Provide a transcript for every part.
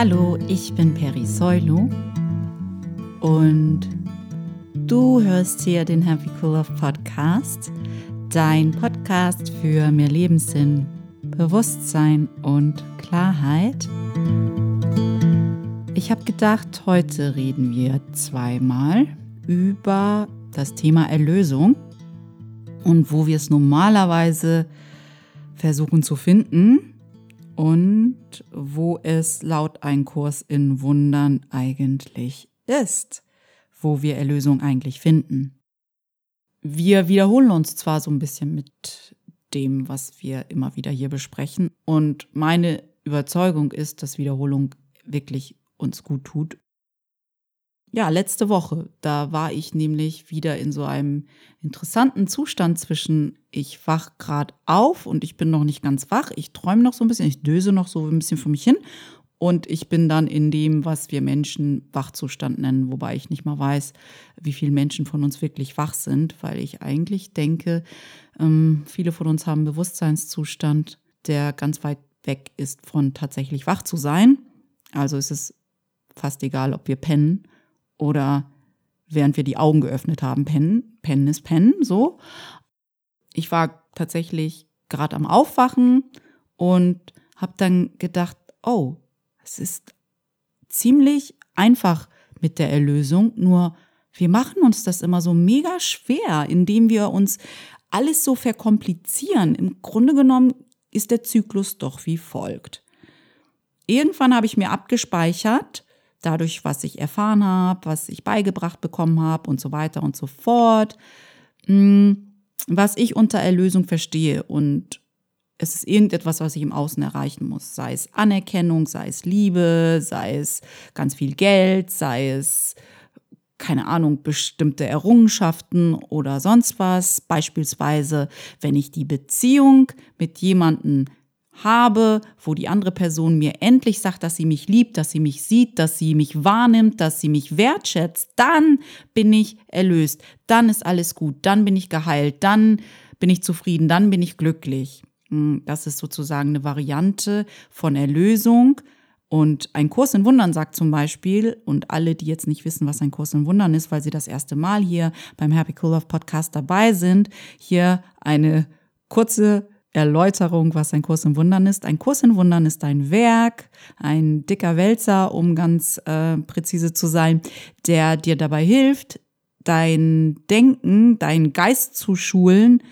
Hallo, ich bin Peri Soilu und du hörst hier den Happy Cool Love Podcast, dein Podcast für mehr Lebenssinn, Bewusstsein und Klarheit. Ich habe gedacht, heute reden wir zweimal über das Thema Erlösung und wo wir es normalerweise versuchen zu finden und wo es laut ein Kurs in Wundern eigentlich ist, wo wir Erlösung eigentlich finden. Wir wiederholen uns zwar so ein bisschen mit dem, was wir immer wieder hier besprechen und meine Überzeugung ist, dass Wiederholung wirklich uns gut tut ja, letzte Woche, da war ich nämlich wieder in so einem interessanten Zustand zwischen, ich wach gerade auf und ich bin noch nicht ganz wach, ich träume noch so ein bisschen, ich döse noch so ein bisschen vor mich hin. Und ich bin dann in dem, was wir Menschen Wachzustand nennen, wobei ich nicht mal weiß, wie viele Menschen von uns wirklich wach sind, weil ich eigentlich denke, ähm, viele von uns haben Bewusstseinszustand, der ganz weit weg ist von tatsächlich wach zu sein. Also ist es fast egal, ob wir pennen oder während wir die Augen geöffnet haben, pennen. Pennen ist pennen, so. Ich war tatsächlich gerade am Aufwachen und habe dann gedacht, oh, es ist ziemlich einfach mit der Erlösung, nur wir machen uns das immer so mega schwer, indem wir uns alles so verkomplizieren. Im Grunde genommen ist der Zyklus doch wie folgt. Irgendwann habe ich mir abgespeichert, dadurch, was ich erfahren habe, was ich beigebracht bekommen habe und so weiter und so fort, hm, was ich unter Erlösung verstehe. Und es ist irgendetwas, was ich im Außen erreichen muss. Sei es Anerkennung, sei es Liebe, sei es ganz viel Geld, sei es, keine Ahnung, bestimmte Errungenschaften oder sonst was. Beispielsweise, wenn ich die Beziehung mit jemandem habe, wo die andere Person mir endlich sagt, dass sie mich liebt, dass sie mich sieht, dass sie mich wahrnimmt, dass sie mich wertschätzt, dann bin ich erlöst, dann ist alles gut, dann bin ich geheilt, dann bin ich zufrieden, dann bin ich glücklich. Hm, das ist sozusagen eine Variante von Erlösung. Und ein Kurs in Wundern sagt zum Beispiel, und alle, die jetzt nicht wissen, was ein Kurs in Wundern ist, weil sie das erste Mal hier beim Happy Cool Love Podcast dabei sind, hier eine kurze Erläuterung, was ein Kurs in Wundern ist. Ein Kurs in Wundern ist ein Werk, ein dicker Wälzer, um ganz äh, präzise zu sein, der dir dabei hilft, dein Denken, deinen Geist zu schulen,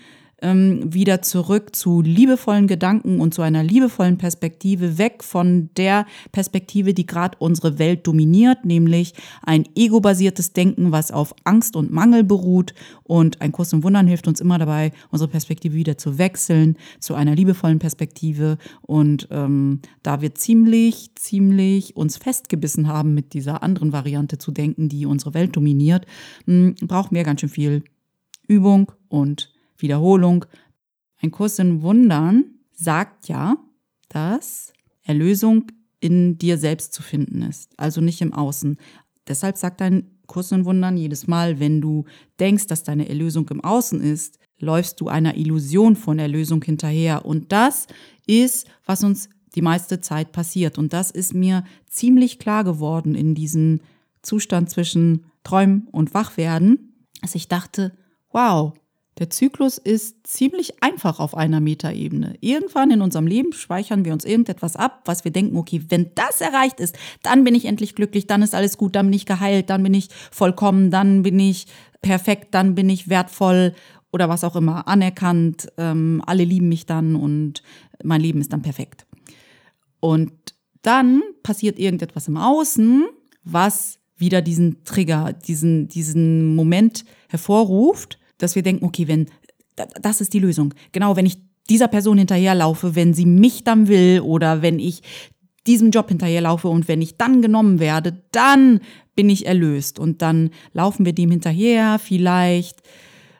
ähm, wieder zurück zu liebevollen Gedanken und zu einer liebevollen Perspektive, weg von der Perspektive, die gerade unsere Welt dominiert, nämlich ein ego-basiertes Denken, was auf Angst und Mangel beruht. Und ein Kurs im Wundern hilft uns immer dabei, unsere Perspektive wieder zu wechseln zu einer liebevollen Perspektive. Und ähm, da wir ziemlich, ziemlich uns festgebissen haben, mit dieser anderen Variante zu denken, die unsere Welt dominiert, hm, brauchen wir ganz schön viel Übung und Wiederholung. Ein Kurs in Wundern sagt ja, dass Erlösung in dir selbst zu finden ist, also nicht im Außen. Deshalb sagt ein Kurs in Wundern jedes Mal, wenn du denkst, dass deine Erlösung im Außen ist, läufst du einer Illusion von Erlösung hinterher. Und das ist, was uns die meiste Zeit passiert. Und das ist mir ziemlich klar geworden in diesem Zustand zwischen Träumen und Wachwerden, dass ich dachte, wow, der Zyklus ist ziemlich einfach auf einer Metaebene. Irgendwann in unserem Leben speichern wir uns irgendetwas ab, was wir denken, okay, wenn das erreicht ist, dann bin ich endlich glücklich, dann ist alles gut, dann bin ich geheilt, dann bin ich vollkommen, dann bin ich perfekt, dann bin ich wertvoll oder was auch immer, anerkannt, ähm, alle lieben mich dann und mein Leben ist dann perfekt. Und dann passiert irgendetwas im Außen, was wieder diesen Trigger, diesen, diesen Moment hervorruft dass wir denken, okay, wenn, das ist die Lösung. Genau, wenn ich dieser Person hinterherlaufe, wenn sie mich dann will oder wenn ich diesem Job hinterherlaufe und wenn ich dann genommen werde, dann bin ich erlöst. Und dann laufen wir dem hinterher. Vielleicht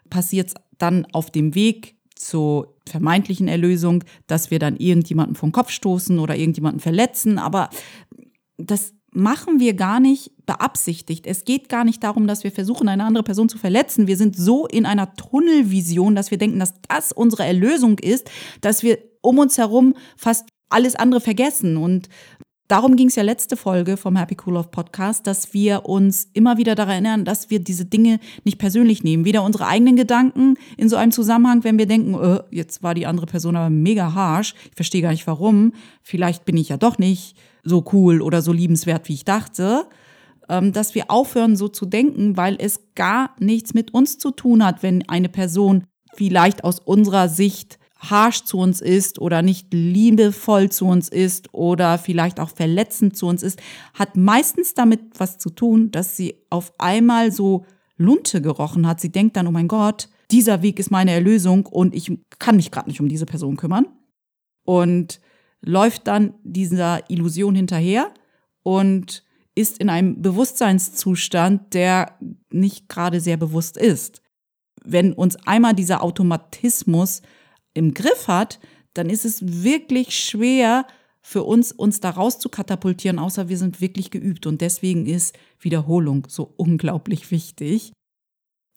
passiert es dann auf dem Weg zur vermeintlichen Erlösung, dass wir dann irgendjemanden vom Kopf stoßen oder irgendjemanden verletzen. Aber das machen wir gar nicht beabsichtigt. Es geht gar nicht darum, dass wir versuchen, eine andere Person zu verletzen. Wir sind so in einer Tunnelvision, dass wir denken, dass das unsere Erlösung ist, dass wir um uns herum fast alles andere vergessen. Und Darum ging es ja letzte Folge vom Happy Cool Love Podcast, dass wir uns immer wieder daran erinnern, dass wir diese Dinge nicht persönlich nehmen. Weder unsere eigenen Gedanken in so einem Zusammenhang, wenn wir denken, äh, jetzt war die andere Person aber mega harsh, ich verstehe gar nicht warum, vielleicht bin ich ja doch nicht so cool oder so liebenswert, wie ich dachte, ähm, dass wir aufhören so zu denken, weil es gar nichts mit uns zu tun hat, wenn eine Person vielleicht aus unserer Sicht harsh zu uns ist oder nicht liebevoll zu uns ist oder vielleicht auch verletzend zu uns ist, hat meistens damit was zu tun, dass sie auf einmal so Lunte gerochen hat. Sie denkt dann, oh mein Gott, dieser Weg ist meine Erlösung und ich kann mich gerade nicht um diese Person kümmern. Und läuft dann dieser Illusion hinterher und ist in einem Bewusstseinszustand, der nicht gerade sehr bewusst ist. Wenn uns einmal dieser Automatismus im Griff hat, dann ist es wirklich schwer für uns, uns da raus zu katapultieren, außer wir sind wirklich geübt. Und deswegen ist Wiederholung so unglaublich wichtig.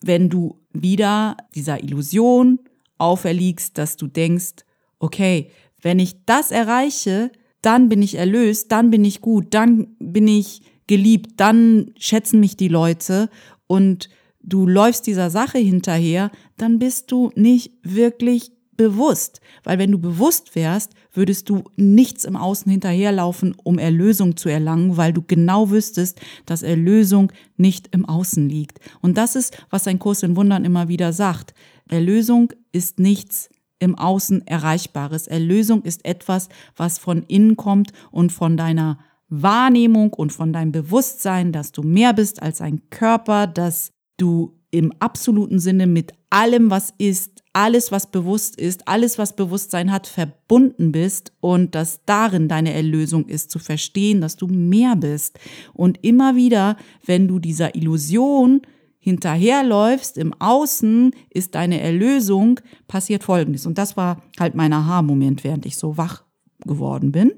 Wenn du wieder dieser Illusion auferliegst, dass du denkst, okay, wenn ich das erreiche, dann bin ich erlöst, dann bin ich gut, dann bin ich geliebt, dann schätzen mich die Leute und du läufst dieser Sache hinterher, dann bist du nicht wirklich bewusst, weil wenn du bewusst wärst, würdest du nichts im Außen hinterherlaufen, um Erlösung zu erlangen, weil du genau wüsstest, dass Erlösung nicht im Außen liegt. Und das ist, was ein Kurs in Wundern immer wieder sagt. Erlösung ist nichts im Außen Erreichbares. Erlösung ist etwas, was von innen kommt und von deiner Wahrnehmung und von deinem Bewusstsein, dass du mehr bist als ein Körper, dass du im absoluten Sinne mit allem, was ist, alles, was bewusst ist, alles, was Bewusstsein hat, verbunden bist und dass darin deine Erlösung ist, zu verstehen, dass du mehr bist. Und immer wieder, wenn du dieser Illusion hinterherläufst, im Außen ist deine Erlösung, passiert Folgendes. Und das war halt mein Aha-Moment, während ich so wach geworden bin.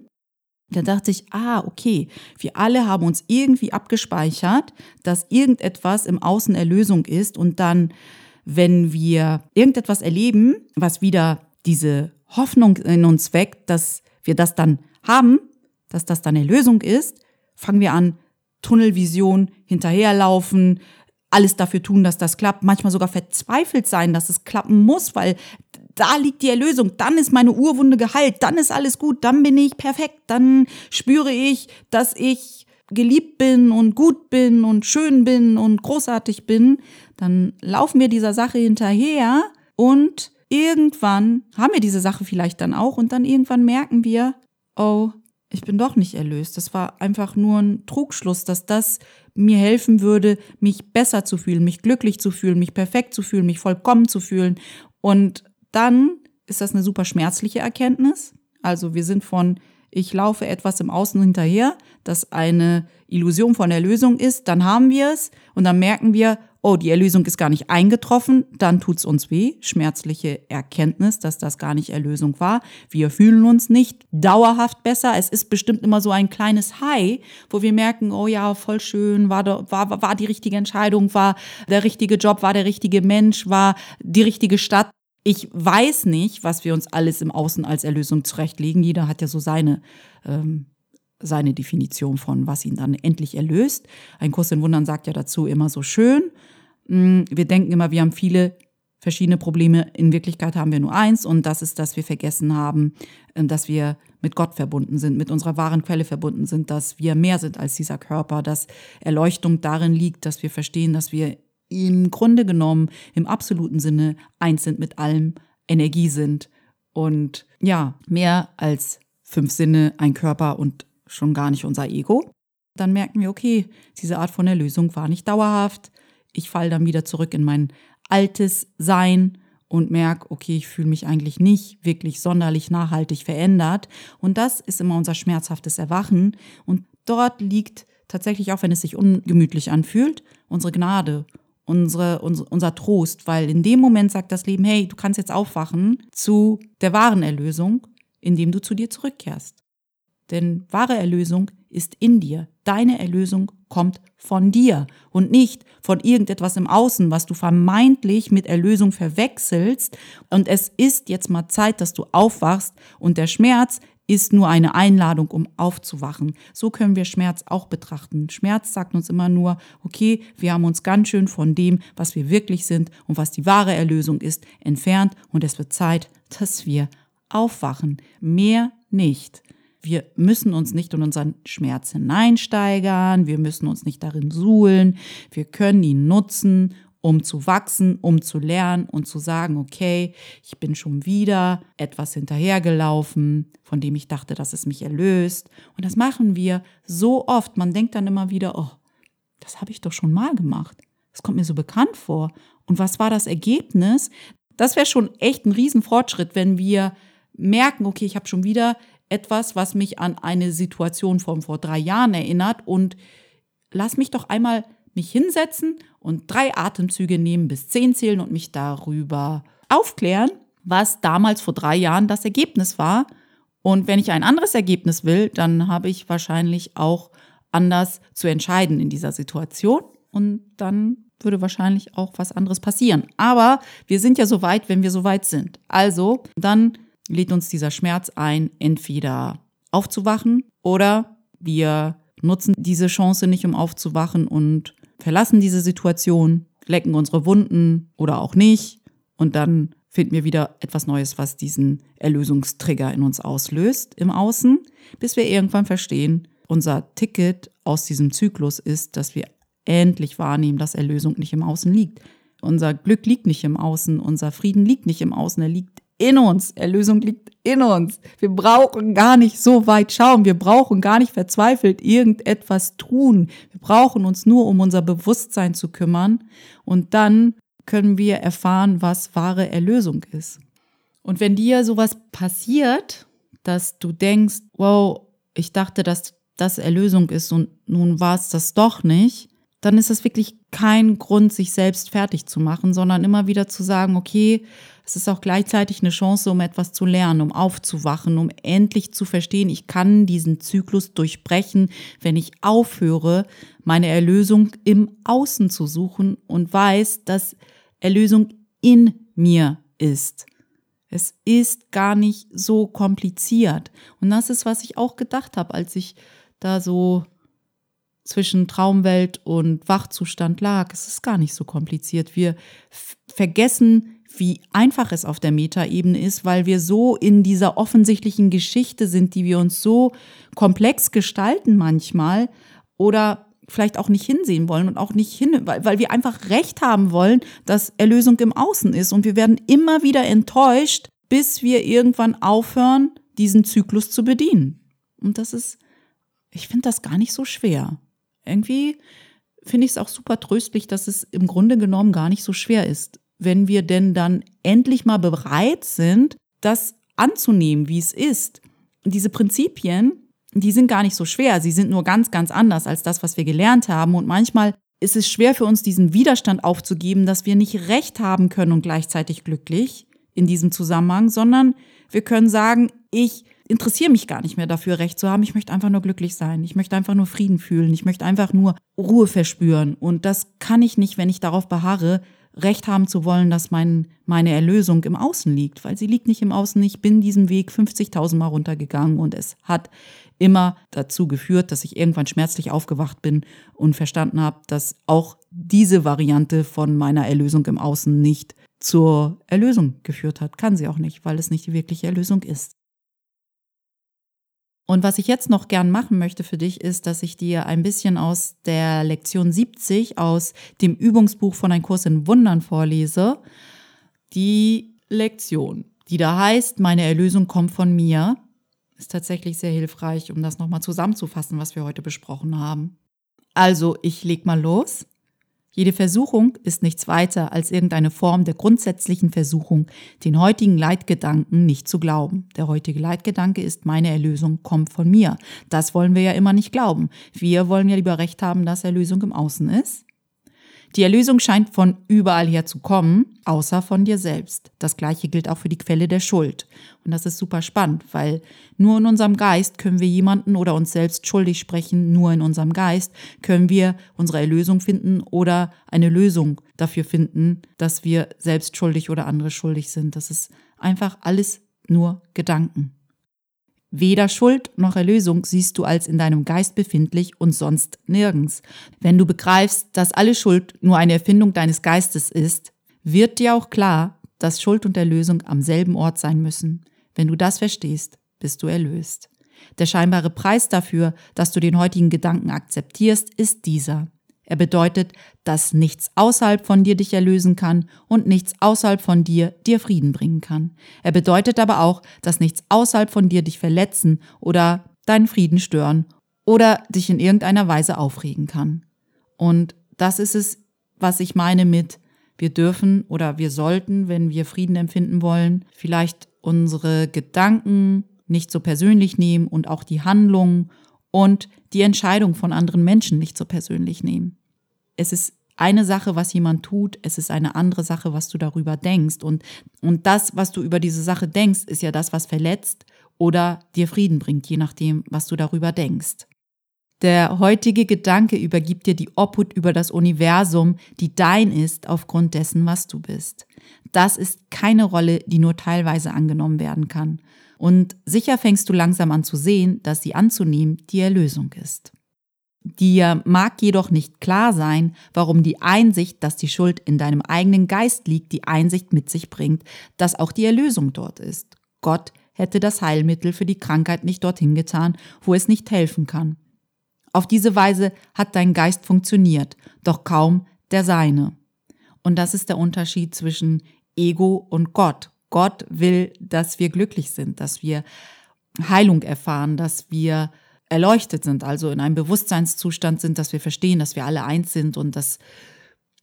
Da dachte ich, ah, okay, wir alle haben uns irgendwie abgespeichert, dass irgendetwas im Außen Erlösung ist und dann, wenn wir irgendetwas erleben, was wieder diese Hoffnung in uns weckt, dass wir das dann haben, dass das dann Erlösung ist, fangen wir an, Tunnelvision hinterherlaufen, alles dafür tun, dass das klappt, manchmal sogar verzweifelt sein, dass es klappen muss, weil da liegt die Erlösung, dann ist meine Urwunde geheilt, dann ist alles gut, dann bin ich perfekt, dann spüre ich, dass ich geliebt bin und gut bin und schön bin und großartig bin, dann laufen wir dieser Sache hinterher und irgendwann haben wir diese Sache vielleicht dann auch und dann irgendwann merken wir, oh, ich bin doch nicht erlöst. Das war einfach nur ein Trugschluss, dass das mir helfen würde, mich besser zu fühlen, mich glücklich zu fühlen, mich perfekt zu fühlen, mich vollkommen zu fühlen. Und dann ist das eine super schmerzliche Erkenntnis. Also wir sind von, ich laufe etwas im Außen hinterher, das eine Illusion von Erlösung ist, dann haben wir es und dann merken wir, oh, die Erlösung ist gar nicht eingetroffen, dann tut's uns weh. Schmerzliche Erkenntnis, dass das gar nicht Erlösung war. Wir fühlen uns nicht dauerhaft besser. Es ist bestimmt immer so ein kleines High, wo wir merken, oh ja, voll schön, war, war, war die richtige Entscheidung, war der richtige Job, war der richtige Mensch, war die richtige Stadt. Ich weiß nicht, was wir uns alles im Außen als Erlösung zurechtlegen. Jeder hat ja so seine, ähm, seine Definition von, was ihn dann endlich erlöst. Ein Kurs in Wundern sagt ja dazu immer so schön. Mm, wir denken immer, wir haben viele verschiedene Probleme. In Wirklichkeit haben wir nur eins und das ist, dass wir vergessen haben, äh, dass wir mit Gott verbunden sind, mit unserer wahren Quelle verbunden sind, dass wir mehr sind als dieser Körper, dass Erleuchtung darin liegt, dass wir verstehen, dass wir im Grunde genommen im absoluten Sinne eins sind mit allem, Energie sind und ja, mehr als fünf Sinne, ein Körper und schon gar nicht unser Ego. Dann merken wir, okay, diese Art von Erlösung war nicht dauerhaft. Ich falle dann wieder zurück in mein altes Sein und merke, okay, ich fühle mich eigentlich nicht wirklich sonderlich nachhaltig verändert. Und das ist immer unser schmerzhaftes Erwachen. Und dort liegt tatsächlich, auch wenn es sich ungemütlich anfühlt, unsere Gnade unsere, unser, unser Trost, weil in dem Moment sagt das Leben, hey, du kannst jetzt aufwachen zu der wahren Erlösung, indem du zu dir zurückkehrst. Denn wahre Erlösung ist in dir. Deine Erlösung kommt von dir und nicht von irgendetwas im Außen, was du vermeintlich mit Erlösung verwechselst. Und es ist jetzt mal Zeit, dass du aufwachst und der Schmerz ist nur eine Einladung, um aufzuwachen. So können wir Schmerz auch betrachten. Schmerz sagt uns immer nur, okay, wir haben uns ganz schön von dem, was wir wirklich sind und was die wahre Erlösung ist, entfernt und es wird Zeit, dass wir aufwachen. Mehr nicht. Wir müssen uns nicht in unseren Schmerz hineinsteigern, wir müssen uns nicht darin suhlen, wir können ihn nutzen, um zu wachsen, um zu lernen und zu sagen, okay, ich bin schon wieder etwas hinterhergelaufen, von dem ich dachte, dass es mich erlöst. Und das machen wir so oft. Man denkt dann immer wieder, oh, das habe ich doch schon mal gemacht. Das kommt mir so bekannt vor. Und was war das Ergebnis? Das wäre schon echt ein Riesenfortschritt, wenn wir merken, okay, ich habe schon wieder etwas, was mich an eine Situation von vor drei Jahren erinnert und lass mich doch einmal mich hinsetzen und drei Atemzüge nehmen, bis zehn zählen und mich darüber aufklären, was damals vor drei Jahren das Ergebnis war. Und wenn ich ein anderes Ergebnis will, dann habe ich wahrscheinlich auch anders zu entscheiden in dieser Situation. Und dann würde wahrscheinlich auch was anderes passieren. Aber wir sind ja so weit, wenn wir so weit sind. Also, dann lädt uns dieser Schmerz ein, entweder aufzuwachen oder wir nutzen diese Chance nicht, um aufzuwachen und verlassen diese Situation, lecken unsere Wunden oder auch nicht und dann finden wir wieder etwas Neues, was diesen Erlösungstrigger in uns auslöst im Außen, bis wir irgendwann verstehen, unser Ticket aus diesem Zyklus ist, dass wir endlich wahrnehmen, dass Erlösung nicht im Außen liegt. Unser Glück liegt nicht im Außen, unser Frieden liegt nicht im Außen, er liegt in uns. Erlösung liegt in uns. Wir brauchen gar nicht so weit schauen. Wir brauchen gar nicht verzweifelt irgendetwas tun. Wir brauchen uns nur um unser Bewusstsein zu kümmern. Und dann können wir erfahren, was wahre Erlösung ist. Und wenn dir sowas passiert, dass du denkst, wow, ich dachte, dass das Erlösung ist und nun war es das doch nicht, dann ist das wirklich kein Grund, sich selbst fertig zu machen, sondern immer wieder zu sagen, okay, es ist auch gleichzeitig eine Chance, um etwas zu lernen, um aufzuwachen, um endlich zu verstehen, ich kann diesen Zyklus durchbrechen, wenn ich aufhöre, meine Erlösung im Außen zu suchen und weiß, dass Erlösung in mir ist. Es ist gar nicht so kompliziert. Und das ist, was ich auch gedacht habe, als ich da so zwischen Traumwelt und Wachzustand lag. Es ist gar nicht so kompliziert. Wir vergessen, wie einfach es auf der Metaebene ist, weil wir so in dieser offensichtlichen Geschichte sind, die wir uns so komplex gestalten manchmal oder vielleicht auch nicht hinsehen wollen und auch nicht hin, weil, weil wir einfach recht haben wollen, dass Erlösung im Außen ist. Und wir werden immer wieder enttäuscht, bis wir irgendwann aufhören, diesen Zyklus zu bedienen. Und das ist, ich finde das gar nicht so schwer irgendwie finde ich es auch super tröstlich, dass es im Grunde genommen gar nicht so schwer ist, wenn wir denn dann endlich mal bereit sind, das anzunehmen, wie es ist. Und diese Prinzipien, die sind gar nicht so schwer, sie sind nur ganz, ganz anders als das, was wir gelernt haben. Und manchmal ist es schwer für uns, diesen Widerstand aufzugeben, dass wir nicht recht haben können und gleichzeitig glücklich in diesem Zusammenhang, sondern wir können sagen, ich interessiere mich gar nicht mehr dafür, Recht zu haben. Ich möchte einfach nur glücklich sein. Ich möchte einfach nur Frieden fühlen. Ich möchte einfach nur Ruhe verspüren. Und das kann ich nicht, wenn ich darauf beharre, Recht haben zu wollen, dass mein, meine Erlösung im Außen liegt, weil sie liegt nicht im Außen. Ich bin diesen Weg 50.000 Mal runtergegangen und es hat immer dazu geführt, dass ich irgendwann schmerzlich aufgewacht bin und verstanden habe, dass auch diese Variante von meiner Erlösung im Außen nicht zur Erlösung geführt hat. Kann sie auch nicht, weil es nicht die wirkliche Erlösung ist. Und was ich jetzt noch gern machen möchte für dich, ist, dass ich dir ein bisschen aus der Lektion 70 aus dem Übungsbuch von Ein Kurs in Wundern vorlese. Die Lektion, die da heißt, meine Erlösung kommt von mir, ist tatsächlich sehr hilfreich, um das nochmal zusammenzufassen, was wir heute besprochen haben. Also, ich leg mal los. Jede Versuchung ist nichts weiter als irgendeine Form der grundsätzlichen Versuchung, den heutigen Leitgedanken nicht zu glauben. Der heutige Leitgedanke ist, meine Erlösung kommt von mir. Das wollen wir ja immer nicht glauben. Wir wollen ja lieber recht haben, dass Erlösung im Außen ist. Die Erlösung scheint von überall her zu kommen, außer von dir selbst. Das gleiche gilt auch für die Quelle der Schuld. Und das ist super spannend, weil nur in unserem Geist können wir jemanden oder uns selbst schuldig sprechen, nur in unserem Geist können wir unsere Erlösung finden oder eine Lösung dafür finden, dass wir selbst schuldig oder andere schuldig sind. Das ist einfach alles nur Gedanken. Weder Schuld noch Erlösung siehst du als in deinem Geist befindlich und sonst nirgends. Wenn du begreifst, dass alle Schuld nur eine Erfindung deines Geistes ist, wird dir auch klar, dass Schuld und Erlösung am selben Ort sein müssen. Wenn du das verstehst, bist du erlöst. Der scheinbare Preis dafür, dass du den heutigen Gedanken akzeptierst, ist dieser. Er bedeutet, dass nichts außerhalb von dir dich erlösen kann und nichts außerhalb von dir dir Frieden bringen kann. Er bedeutet aber auch, dass nichts außerhalb von dir dich verletzen oder deinen Frieden stören oder dich in irgendeiner Weise aufregen kann. Und das ist es, was ich meine mit, wir dürfen oder wir sollten, wenn wir Frieden empfinden wollen, vielleicht unsere Gedanken nicht so persönlich nehmen und auch die Handlungen und die Entscheidung von anderen Menschen nicht so persönlich nehmen es ist eine Sache, was jemand tut, es ist eine andere Sache, was du darüber denkst. Und, und das, was du über diese Sache denkst, ist ja das, was verletzt oder dir Frieden bringt, je nachdem, was du darüber denkst. Der heutige Gedanke übergibt dir die Obhut über das Universum, die dein ist, aufgrund dessen, was du bist. Das ist keine Rolle, die nur teilweise angenommen werden kann. Und sicher fängst du langsam an zu sehen, dass sie anzunehmen die Erlösung ist. Dir mag jedoch nicht klar sein, warum die Einsicht, dass die Schuld in deinem eigenen Geist liegt, die Einsicht mit sich bringt, dass auch die Erlösung dort ist. Gott hätte das Heilmittel für die Krankheit nicht dorthin getan, wo es nicht helfen kann. Auf diese Weise hat dein Geist funktioniert, doch kaum der seine. Und das ist der Unterschied zwischen Ego und Gott. Gott will, dass wir glücklich sind, dass wir Heilung erfahren, dass wir erleuchtet sind, also in einem Bewusstseinszustand sind, dass wir verstehen, dass wir alle eins sind und dass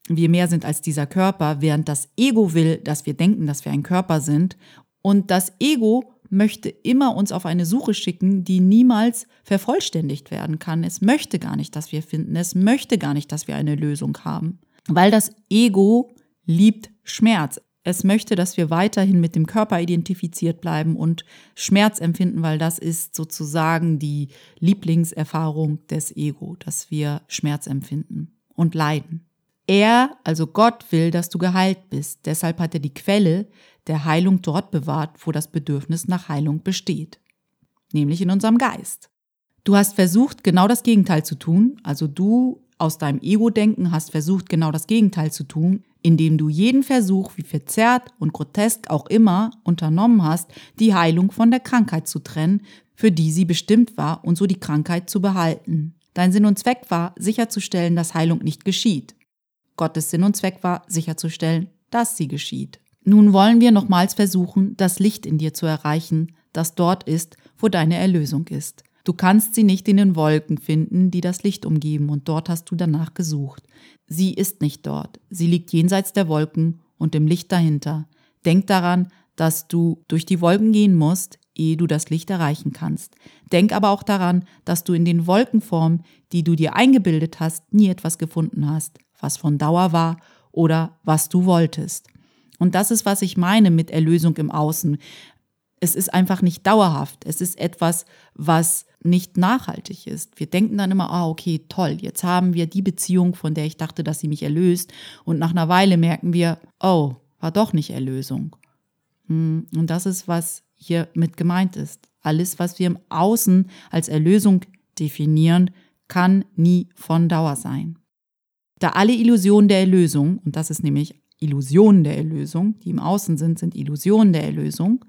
wir mehr sind als dieser Körper, während das Ego will, dass wir denken, dass wir ein Körper sind. Und das Ego möchte immer uns auf eine Suche schicken, die niemals vervollständigt werden kann. Es möchte gar nicht, dass wir finden. Es möchte gar nicht, dass wir eine Lösung haben. Weil das Ego liebt Schmerz. Es möchte, dass wir weiterhin mit dem Körper identifiziert bleiben und Schmerz empfinden, weil das ist sozusagen die Lieblingserfahrung des Ego, dass wir Schmerz empfinden und leiden. Er, also Gott, will, dass du geheilt bist. Deshalb hat er die Quelle der Heilung dort bewahrt, wo das Bedürfnis nach Heilung besteht, nämlich in unserem Geist. Du hast versucht, genau das Gegenteil zu tun, also du aus deinem Ego-Denken hast versucht, genau das Gegenteil zu tun, indem du jeden Versuch, wie verzerrt und grotesk auch immer, unternommen hast, die Heilung von der Krankheit zu trennen, für die sie bestimmt war und so die Krankheit zu behalten. Dein Sinn und Zweck war, sicherzustellen, dass Heilung nicht geschieht. Gottes Sinn und Zweck war, sicherzustellen, dass sie geschieht. Nun wollen wir nochmals versuchen, das Licht in dir zu erreichen, das dort ist, wo deine Erlösung ist. Du kannst sie nicht in den Wolken finden, die das Licht umgeben, und dort hast du danach gesucht. Sie ist nicht dort. Sie liegt jenseits der Wolken und im Licht dahinter. Denk daran, dass du durch die Wolken gehen musst, ehe du das Licht erreichen kannst. Denk aber auch daran, dass du in den Wolkenformen, die du dir eingebildet hast, nie etwas gefunden hast, was von Dauer war oder was du wolltest. Und das ist, was ich meine mit Erlösung im Außen. Es ist einfach nicht dauerhaft. Es ist etwas, was nicht nachhaltig ist. Wir denken dann immer, ah, okay, toll, jetzt haben wir die Beziehung, von der ich dachte, dass sie mich erlöst. Und nach einer Weile merken wir, oh, war doch nicht Erlösung. Hm, und das ist, was hier mit gemeint ist. Alles, was wir im Außen als Erlösung definieren, kann nie von Dauer sein. Da alle Illusionen der Erlösung, und das ist nämlich Illusionen der Erlösung, die im Außen sind, sind Illusionen der Erlösung,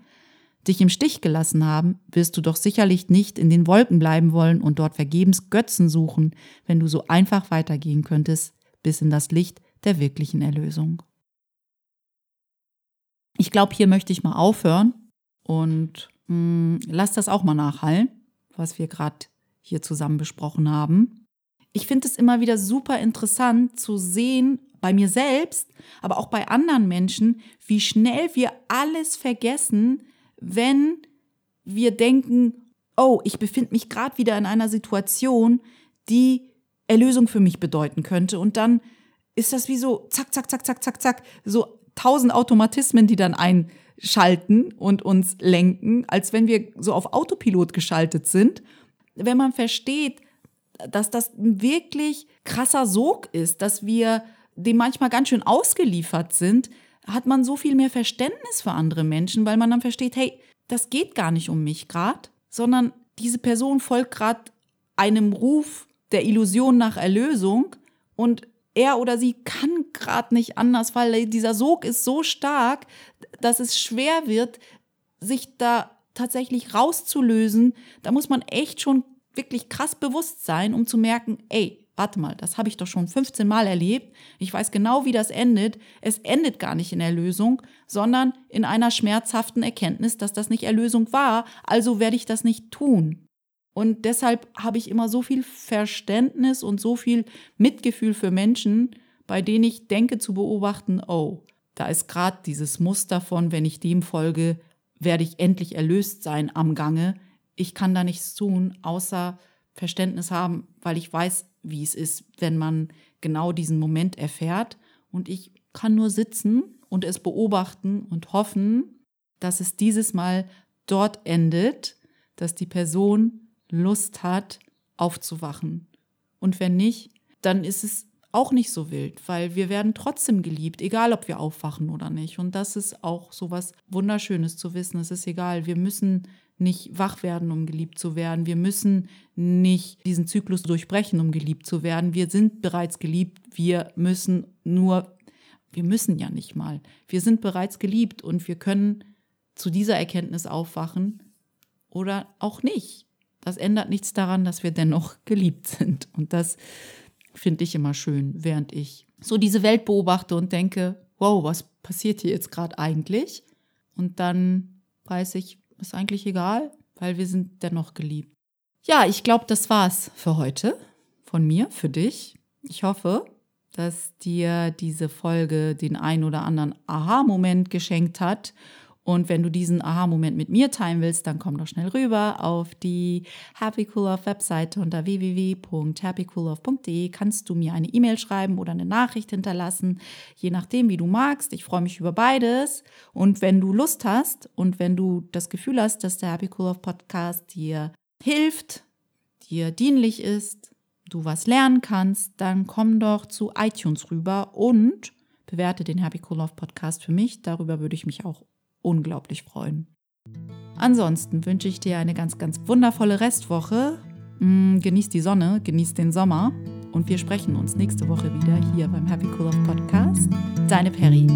dich im Stich gelassen haben, wirst du doch sicherlich nicht in den Wolken bleiben wollen und dort vergebens Götzen suchen, wenn du so einfach weitergehen könntest bis in das Licht der wirklichen Erlösung. Ich glaube, hier möchte ich mal aufhören und mh, hm, lass das auch mal nachhallen, was wir gerade hier zusammen besprochen haben. Ich finde es immer wieder super interessant zu sehen, bei mir selbst, aber auch bei anderen Menschen, wie schnell wir alles vergessen, wenn wir denken, oh, ich befinde mich gerade wieder in einer Situation, die Erlösung für mich bedeuten könnte. Und dann ist das wie so zack, zack, zack, zack, zack, zack, so tausend Automatismen, die dann einschalten und uns lenken, als wenn wir so auf Autopilot geschaltet sind. Wenn man versteht, dass das ein wirklich krasser Sog ist, dass wir dem manchmal ganz schön ausgeliefert sind, hat man so viel mehr Verständnis für andere Menschen, weil man dann versteht, hey, das geht gar nicht um mich gerade, sondern diese Person folgt gerade einem Ruf der Illusion nach Erlösung und er oder sie kann gerade nicht anders, weil dieser Sog ist so stark, dass es schwer wird, sich da tatsächlich rauszulösen. Da muss man echt schon wirklich krass bewusst sein, um zu merken, ey, warte mal, das habe ich doch schon 15 Mal erlebt. Ich weiß genau, wie das endet. Es endet gar nicht in Erlösung, sondern in einer schmerzhaften Erkenntnis, dass das nicht Erlösung war. Also werde ich das nicht tun. Und deshalb habe ich immer so viel Verständnis und so viel Mitgefühl für Menschen, bei denen ich denke zu beobachten, oh, da ist gerade dieses Muster von, wenn ich dem folge, werde ich endlich erlöst sein am Gange. Ich kann da nichts tun, außer Verständnis haben, weil ich weiß, wie es ist, wenn man genau diesen Moment erfährt. Und ich kann nur sitzen und es beobachten und hoffen, dass es dieses Mal dort endet, dass die Person Lust hat, aufzuwachen. Und wenn nicht, dann ist es auch nicht so wild, weil wir werden trotzdem geliebt, egal ob wir aufwachen oder nicht. Und das ist auch so was Wunderschönes zu wissen. Es ist egal, wir müssen nicht wach werden, um geliebt zu werden. Wir müssen nicht diesen Zyklus durchbrechen, um geliebt zu werden. Wir sind bereits geliebt. Wir müssen nur, wir müssen ja nicht mal. Wir sind bereits geliebt und wir können zu dieser Erkenntnis aufwachen oder auch nicht. Das ändert nichts daran, dass wir dennoch geliebt sind. Und das finde ich immer schön, während ich so diese Welt beobachte und denke, wow, was passiert hier jetzt gerade eigentlich? Und dann weiß ich, ist eigentlich egal, weil wir sind dennoch geliebt. Ja, ich glaube, das war's für heute von mir, für dich. Ich hoffe, dass dir diese Folge den ein oder anderen Aha-Moment geschenkt hat und wenn du diesen Aha-Moment mit mir teilen willst, dann komm doch schnell rüber auf die Happy Cool Off Webseite unter www.happycooloff.de. Kannst du mir eine E-Mail schreiben oder eine Nachricht hinterlassen, je nachdem, wie du magst. Ich freue mich über beides. Und wenn du Lust hast und wenn du das Gefühl hast, dass der Happy Cool Off Podcast dir hilft, dir dienlich ist, du was lernen kannst, dann komm doch zu iTunes rüber und bewerte den Happy Cool Off Podcast für mich. Darüber würde ich mich auch unglaublich freuen. Ansonsten wünsche ich dir eine ganz, ganz wundervolle Restwoche. Mm, genieß die Sonne, genieß den Sommer und wir sprechen uns nächste Woche wieder hier beim Happy Cool Off Podcast. Deine Perry.